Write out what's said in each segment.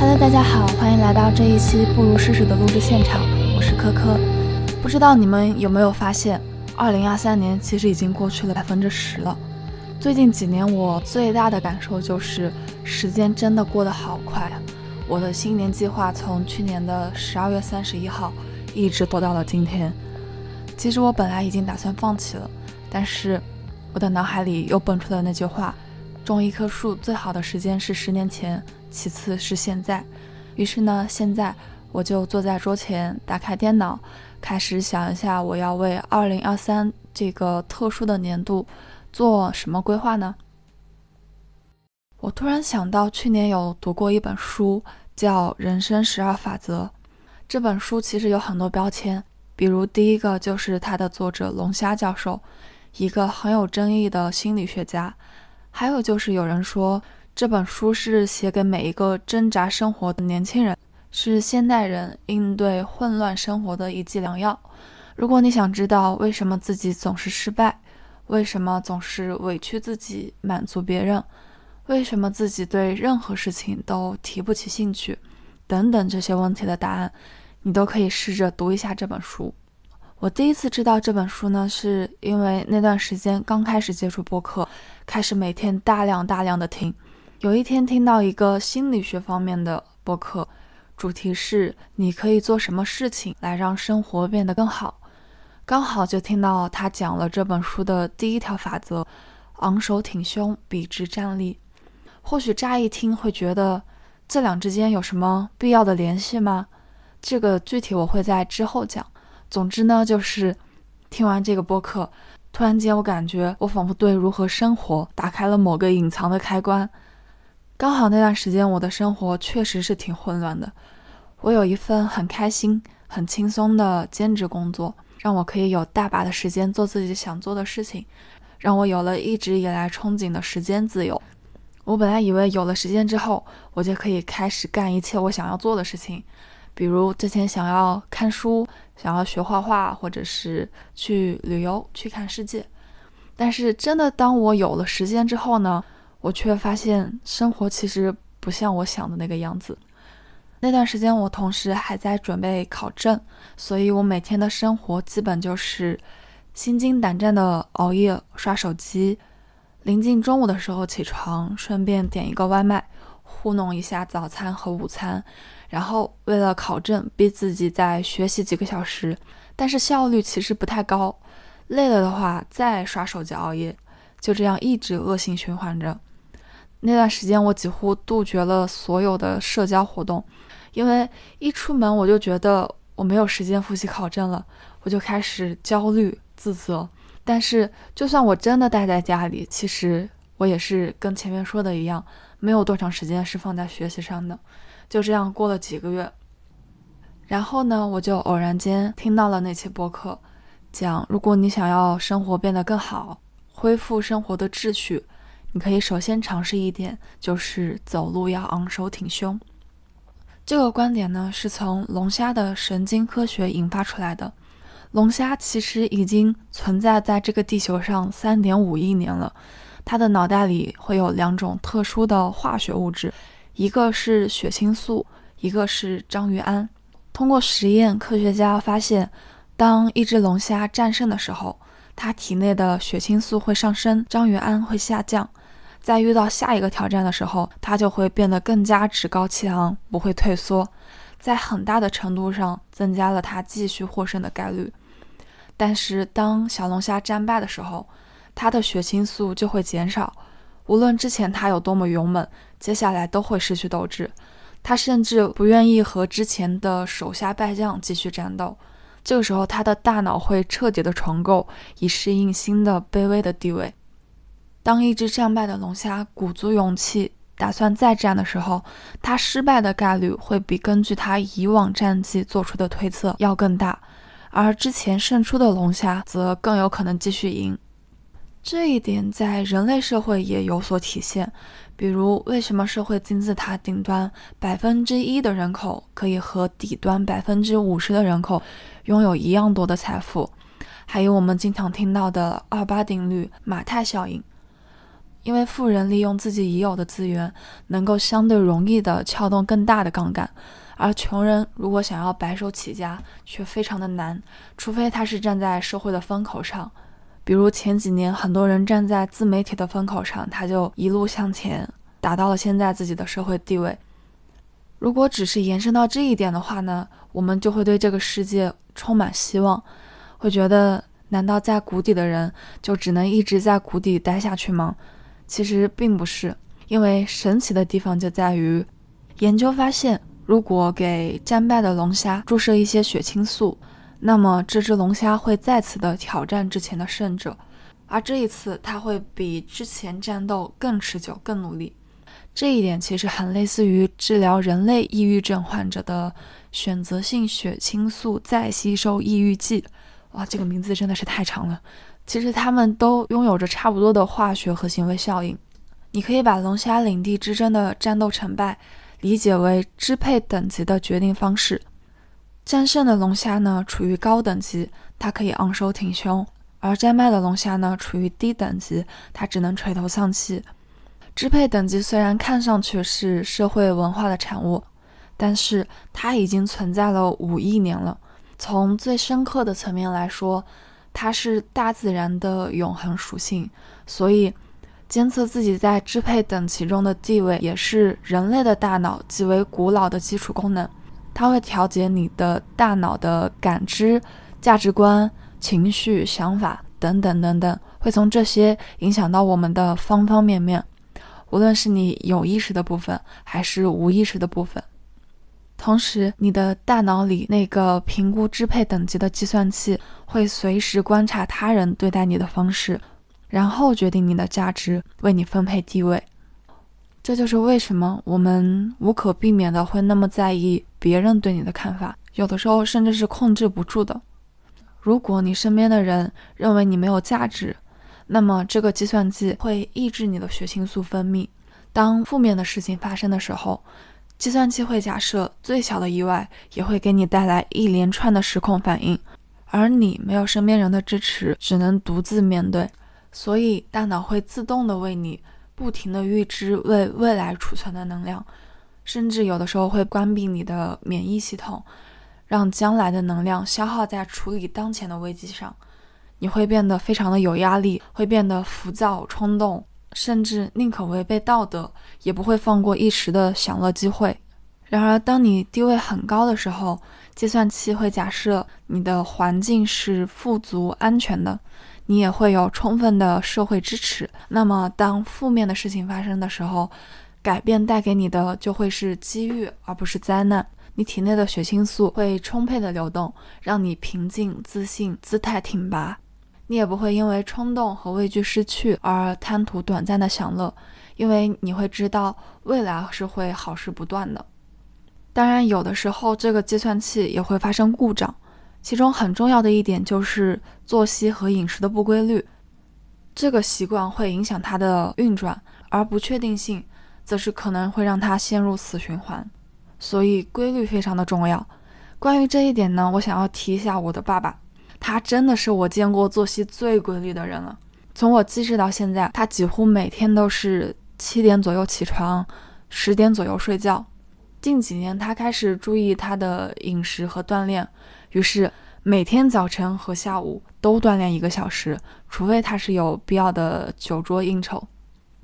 Hello，大家好，欢迎来到这一期不如试试的录制现场，我是科科。不知道你们有没有发现，二零二三年其实已经过去了百分之十了。最近几年，我最大的感受就是时间真的过得好快！我的新年计划从去年的十二月三十一号一直拖到了今天。其实我本来已经打算放弃了，但是我的脑海里又蹦出了那句话：种一棵树最好的时间是十年前，其次是现在。于是呢，现在我就坐在桌前，打开电脑，开始想一下我要为二零二三这个特殊的年度。做什么规划呢？我突然想到，去年有读过一本书，叫《人生十二法则》。这本书其实有很多标签，比如第一个就是它的作者龙虾教授，一个很有争议的心理学家；还有就是有人说这本书是写给每一个挣扎生活的年轻人，是现代人应对混乱生活的一剂良药。如果你想知道为什么自己总是失败，为什么总是委屈自己满足别人？为什么自己对任何事情都提不起兴趣？等等这些问题的答案，你都可以试着读一下这本书。我第一次知道这本书呢，是因为那段时间刚开始接触播客，开始每天大量大量的听。有一天听到一个心理学方面的播客，主题是你可以做什么事情来让生活变得更好。刚好就听到他讲了这本书的第一条法则：昂首挺胸，笔直站立。或许乍一听会觉得这两之间有什么必要的联系吗？这个具体我会在之后讲。总之呢，就是听完这个播客，突然间我感觉我仿佛对如何生活打开了某个隐藏的开关。刚好那段时间我的生活确实是挺混乱的。我有一份很开心、很轻松的兼职工作。让我可以有大把的时间做自己想做的事情，让我有了一直以来憧憬的时间自由。我本来以为有了时间之后，我就可以开始干一切我想要做的事情，比如之前想要看书、想要学画画，或者是去旅游、去看世界。但是真的，当我有了时间之后呢，我却发现生活其实不像我想的那个样子。那段时间，我同时还在准备考证，所以我每天的生活基本就是心惊胆战的熬夜刷手机，临近中午的时候起床，顺便点一个外卖，糊弄一下早餐和午餐，然后为了考证，逼自己再学习几个小时，但是效率其实不太高，累了的话再刷手机熬夜，就这样一直恶性循环着。那段时间，我几乎杜绝了所有的社交活动。因为一出门我就觉得我没有时间复习考证了，我就开始焦虑自责。但是就算我真的待在家里，其实我也是跟前面说的一样，没有多长时间是放在学习上的。就这样过了几个月，然后呢，我就偶然间听到了那期播客，讲如果你想要生活变得更好，恢复生活的秩序，你可以首先尝试一点，就是走路要昂首挺胸。这个观点呢，是从龙虾的神经科学引发出来的。龙虾其实已经存在在这个地球上三点五亿年了，它的脑袋里会有两种特殊的化学物质，一个是血清素，一个是章鱼胺。通过实验，科学家发现，当一只龙虾战胜的时候，他体内的血清素会上升，章鱼胺会下降。在遇到下一个挑战的时候，他就会变得更加趾高气昂，不会退缩，在很大的程度上增加了他继续获胜的概率。但是当小龙虾战败的时候，他的血清素就会减少，无论之前他有多么勇猛，接下来都会失去斗志。他甚至不愿意和之前的手下败将继续战斗。这个时候，他的大脑会彻底的重构，以适应新的卑微的地位。当一只战败的龙虾鼓足勇气打算再战的时候，它失败的概率会比根据它以往战绩做出的推测要更大，而之前胜出的龙虾则更有可能继续赢。这一点在人类社会也有所体现，比如为什么社会金字塔顶端百分之一的人口可以和底端百分之五十的人口拥有一样多的财富，还有我们经常听到的二八定律、马太效应。因为富人利用自己已有的资源，能够相对容易的撬动更大的杠杆，而穷人如果想要白手起家，却非常的难，除非他是站在社会的风口上。比如前几年，很多人站在自媒体的风口上，他就一路向前，达到了现在自己的社会地位。如果只是延伸到这一点的话呢，我们就会对这个世界充满希望，会觉得难道在谷底的人就只能一直在谷底待下去吗？其实并不是，因为神奇的地方就在于，研究发现，如果给战败的龙虾注射一些血清素。那么这只龙虾会再次的挑战之前的胜者，而这一次它会比之前战斗更持久、更努力。这一点其实很类似于治疗人类抑郁症患者的选择性血清素再吸收抑郁剂。哇，这个名字真的是太长了。其实它们都拥有着差不多的化学和行为效应。你可以把龙虾领地之争的战斗成败理解为支配等级的决定方式。战胜的龙虾呢，处于高等级，它可以昂首挺胸；而战败的龙虾呢，处于低等级，它只能垂头丧气。支配等级虽然看上去是社会文化的产物，但是它已经存在了五亿年了。从最深刻的层面来说，它是大自然的永恒属性，所以监测自己在支配等级中的地位，也是人类的大脑极为古老的基础功能。它会调节你的大脑的感知、价值观、情绪、想法等等等等，会从这些影响到我们的方方面面，无论是你有意识的部分还是无意识的部分。同时，你的大脑里那个评估支配等级的计算器会随时观察他人对待你的方式，然后决定你的价值，为你分配地位。这就是为什么我们无可避免的会那么在意别人对你的看法，有的时候甚至是控制不住的。如果你身边的人认为你没有价值，那么这个计算机会抑制你的血清素分泌。当负面的事情发生的时候，计算机会假设最小的意外也会给你带来一连串的失控反应，而你没有身边人的支持，只能独自面对，所以大脑会自动的为你。不停的预支为未来储存的能量，甚至有的时候会关闭你的免疫系统，让将来的能量消耗在处理当前的危机上。你会变得非常的有压力，会变得浮躁、冲动，甚至宁可违背道德，也不会放过一时的享乐机会。然而，当你地位很高的时候，计算器会假设你的环境是富足、安全的。你也会有充分的社会支持。那么，当负面的事情发生的时候，改变带给你的就会是机遇，而不是灾难。你体内的血清素会充沛的流动，让你平静、自信、姿态挺拔。你也不会因为冲动和畏惧失去而贪图短暂的享乐，因为你会知道未来是会好事不断的。当然，有的时候这个计算器也会发生故障。其中很重要的一点就是作息和饮食的不规律，这个习惯会影响它的运转，而不确定性则是可能会让它陷入死循环。所以规律非常的重要。关于这一点呢，我想要提一下我的爸爸，他真的是我见过作息最规律的人了。从我记事到现在，他几乎每天都是七点左右起床，十点左右睡觉。近几年，他开始注意他的饮食和锻炼。于是每天早晨和下午都锻炼一个小时，除非他是有必要的酒桌应酬。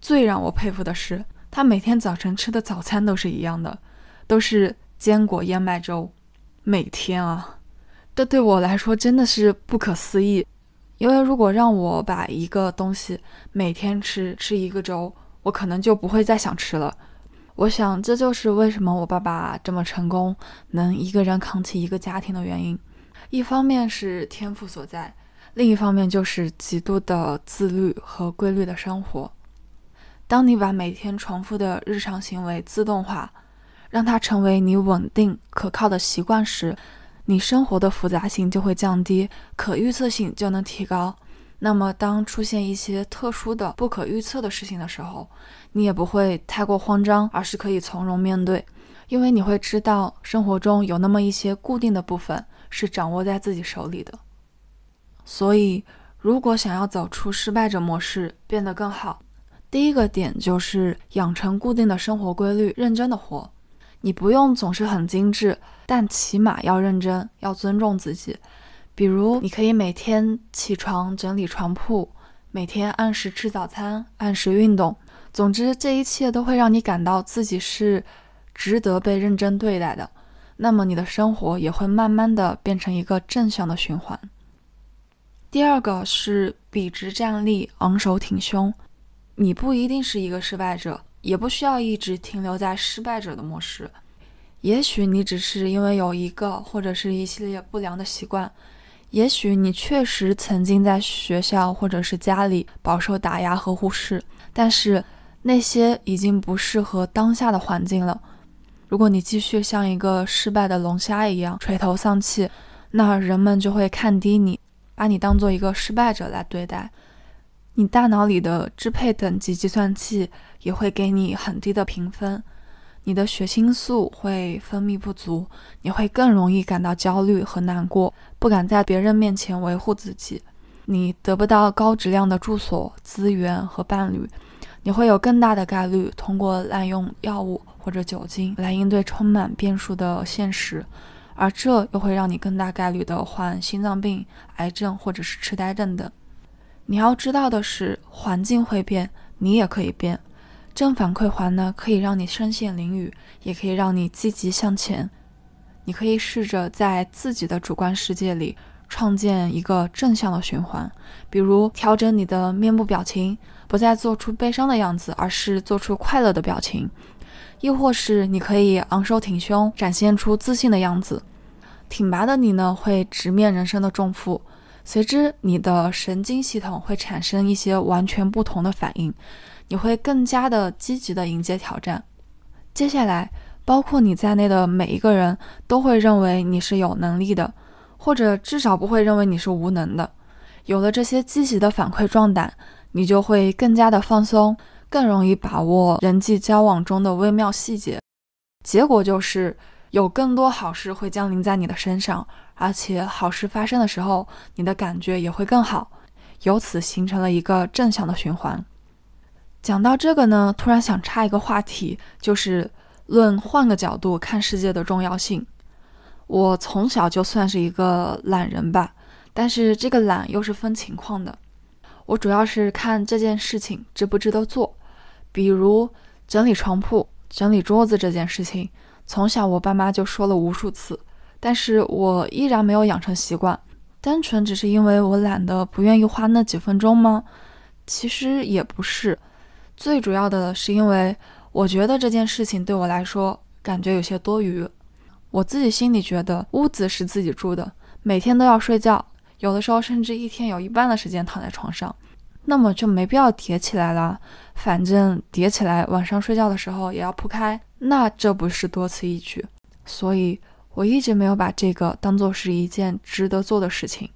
最让我佩服的是，他每天早晨吃的早餐都是一样的，都是坚果燕麦粥。每天啊，这对我来说真的是不可思议。因为如果让我把一个东西每天吃吃一个周，我可能就不会再想吃了。我想，这就是为什么我爸爸这么成功，能一个人扛起一个家庭的原因。一方面是天赋所在，另一方面就是极度的自律和规律的生活。当你把每天重复的日常行为自动化，让它成为你稳定可靠的习惯时，你生活的复杂性就会降低，可预测性就能提高。那么，当出现一些特殊的、不可预测的事情的时候，你也不会太过慌张，而是可以从容面对，因为你会知道生活中有那么一些固定的部分是掌握在自己手里的。所以，如果想要走出失败者模式，变得更好，第一个点就是养成固定的生活规律，认真的活。你不用总是很精致，但起码要认真，要尊重自己。比如，你可以每天起床整理床铺，每天按时吃早餐，按时运动。总之，这一切都会让你感到自己是值得被认真对待的。那么，你的生活也会慢慢的变成一个正向的循环。第二个是笔直站立，昂首挺胸。你不一定是一个失败者，也不需要一直停留在失败者的模式。也许你只是因为有一个或者是一系列不良的习惯，也许你确实曾经在学校或者是家里饱受打压和忽视，但是那些已经不适合当下的环境了。如果你继续像一个失败的龙虾一样垂头丧气，那人们就会看低你，把你当做一个失败者来对待。你大脑里的支配等级计算器也会给你很低的评分，你的血清素会分泌不足，你会更容易感到焦虑和难过，不敢在别人面前维护自己，你得不到高质量的住所、资源和伴侣，你会有更大的概率通过滥用药物或者酒精来应对充满变数的现实，而这又会让你更大概率的患心脏病、癌症或者是痴呆症等。你要知道的是，环境会变，你也可以变。正反馈环呢，可以让你身陷囹圄，也可以让你积极向前。你可以试着在自己的主观世界里创建一个正向的循环，比如调整你的面部表情，不再做出悲伤的样子，而是做出快乐的表情；亦或是你可以昂首挺胸，展现出自信的样子。挺拔的你呢，会直面人生的重负。随之，你的神经系统会产生一些完全不同的反应，你会更加的积极的迎接挑战。接下来，包括你在内的每一个人都会认为你是有能力的，或者至少不会认为你是无能的。有了这些积极的反馈壮胆，你就会更加的放松，更容易把握人际交往中的微妙细节。结果就是，有更多好事会降临在你的身上。而且好事发生的时候，你的感觉也会更好，由此形成了一个正向的循环。讲到这个呢，突然想插一个话题，就是论换个角度看世界的重要性。我从小就算是一个懒人吧，但是这个懒又是分情况的。我主要是看这件事情值不值得做，比如整理床铺、整理桌子这件事情，从小我爸妈就说了无数次。但是我依然没有养成习惯，单纯只是因为我懒得不愿意花那几分钟吗？其实也不是，最主要的是因为我觉得这件事情对我来说感觉有些多余。我自己心里觉得屋子是自己住的，每天都要睡觉，有的时候甚至一天有一半的时间躺在床上，那么就没必要叠起来了。反正叠起来晚上睡觉的时候也要铺开，那这不是多此一举？所以。我一直没有把这个当做是一件值得做的事情，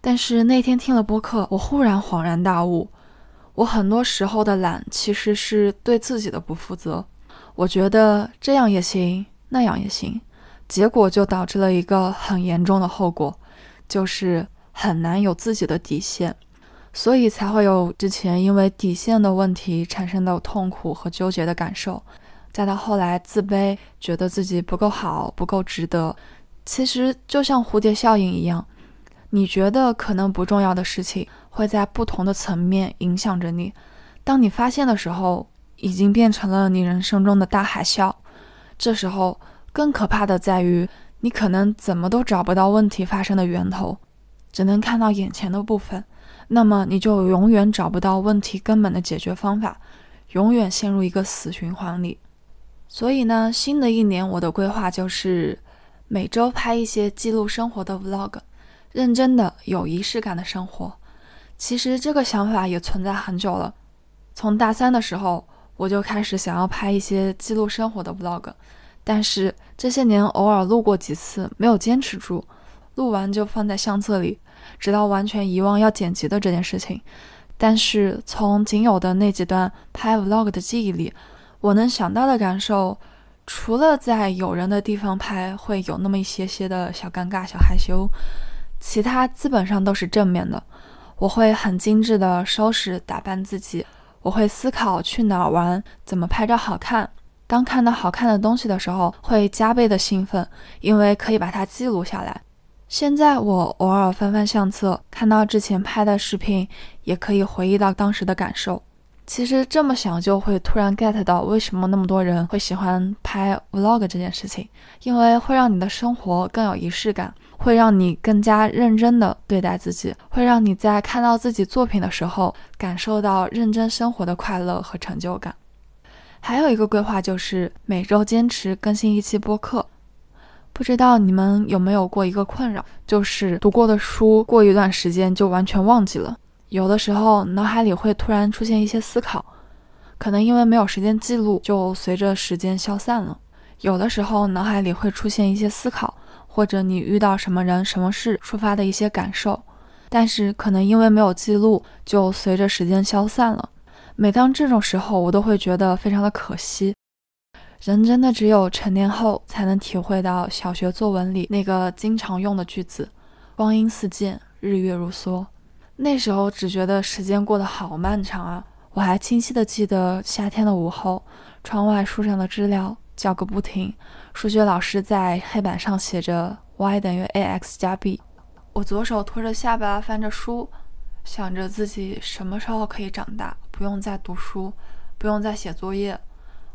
但是那天听了播客，我忽然恍然大悟，我很多时候的懒其实是对自己的不负责。我觉得这样也行，那样也行，结果就导致了一个很严重的后果，就是很难有自己的底线，所以才会有之前因为底线的问题产生的痛苦和纠结的感受。再到后来，自卑，觉得自己不够好，不够值得。其实就像蝴蝶效应一样，你觉得可能不重要的事情，会在不同的层面影响着你。当你发现的时候，已经变成了你人生中的大海啸。这时候，更可怕的在于，你可能怎么都找不到问题发生的源头，只能看到眼前的部分。那么，你就永远找不到问题根本的解决方法，永远陷入一个死循环里。所以呢，新的一年我的规划就是每周拍一些记录生活的 vlog，认真的、有仪式感的生活。其实这个想法也存在很久了，从大三的时候我就开始想要拍一些记录生活的 vlog，但是这些年偶尔录过几次，没有坚持住，录完就放在相册里，直到完全遗忘要剪辑的这件事情。但是从仅有的那几段拍 vlog 的记忆里，我能想到的感受，除了在有人的地方拍会有那么一些些的小尴尬、小害羞，其他基本上都是正面的。我会很精致的收拾打扮自己，我会思考去哪儿玩，怎么拍照好看。当看到好看的东西的时候，会加倍的兴奋，因为可以把它记录下来。现在我偶尔翻翻相册，看到之前拍的视频，也可以回忆到当时的感受。其实这么想，就会突然 get 到为什么那么多人会喜欢拍 vlog 这件事情，因为会让你的生活更有仪式感，会让你更加认真的对待自己，会让你在看到自己作品的时候，感受到认真生活的快乐和成就感。还有一个规划就是每周坚持更新一期播客。不知道你们有没有过一个困扰，就是读过的书过一段时间就完全忘记了。有的时候脑海里会突然出现一些思考，可能因为没有时间记录，就随着时间消散了。有的时候脑海里会出现一些思考，或者你遇到什么人、什么事触发的一些感受，但是可能因为没有记录，就随着时间消散了。每当这种时候，我都会觉得非常的可惜。人真的只有成年后，才能体会到小学作文里那个经常用的句子：“光阴似箭，日月如梭。”那时候只觉得时间过得好漫长啊！我还清晰的记得夏天的午后，窗外树上的知了叫个不停，数学老师在黑板上写着 y 等于 ax 加 b。我左手托着下巴翻着书，想着自己什么时候可以长大。不用再读书，不用再写作业，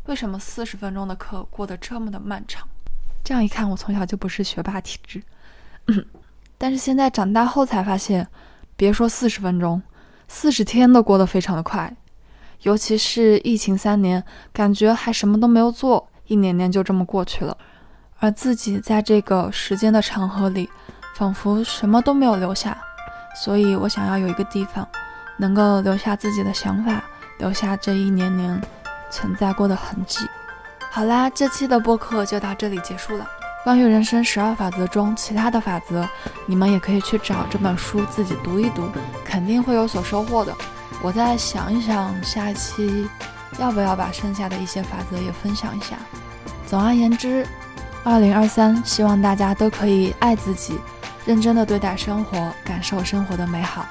为什么四十分钟的课过得这么的漫长？这样一看，我从小就不是学霸体质。但是现在长大后才发现，别说四十分钟，四十天都过得非常的快。尤其是疫情三年，感觉还什么都没有做，一年年就这么过去了，而自己在这个时间的长河里，仿佛什么都没有留下。所以我想要有一个地方。能够留下自己的想法，留下这一年年存在过的痕迹。好啦，这期的播客就到这里结束了。关于人生十二法则中其他的法则，你们也可以去找这本书自己读一读，肯定会有所收获的。我再想一想，下期要不要把剩下的一些法则也分享一下。总而言之，二零二三，希望大家都可以爱自己，认真的对待生活，感受生活的美好。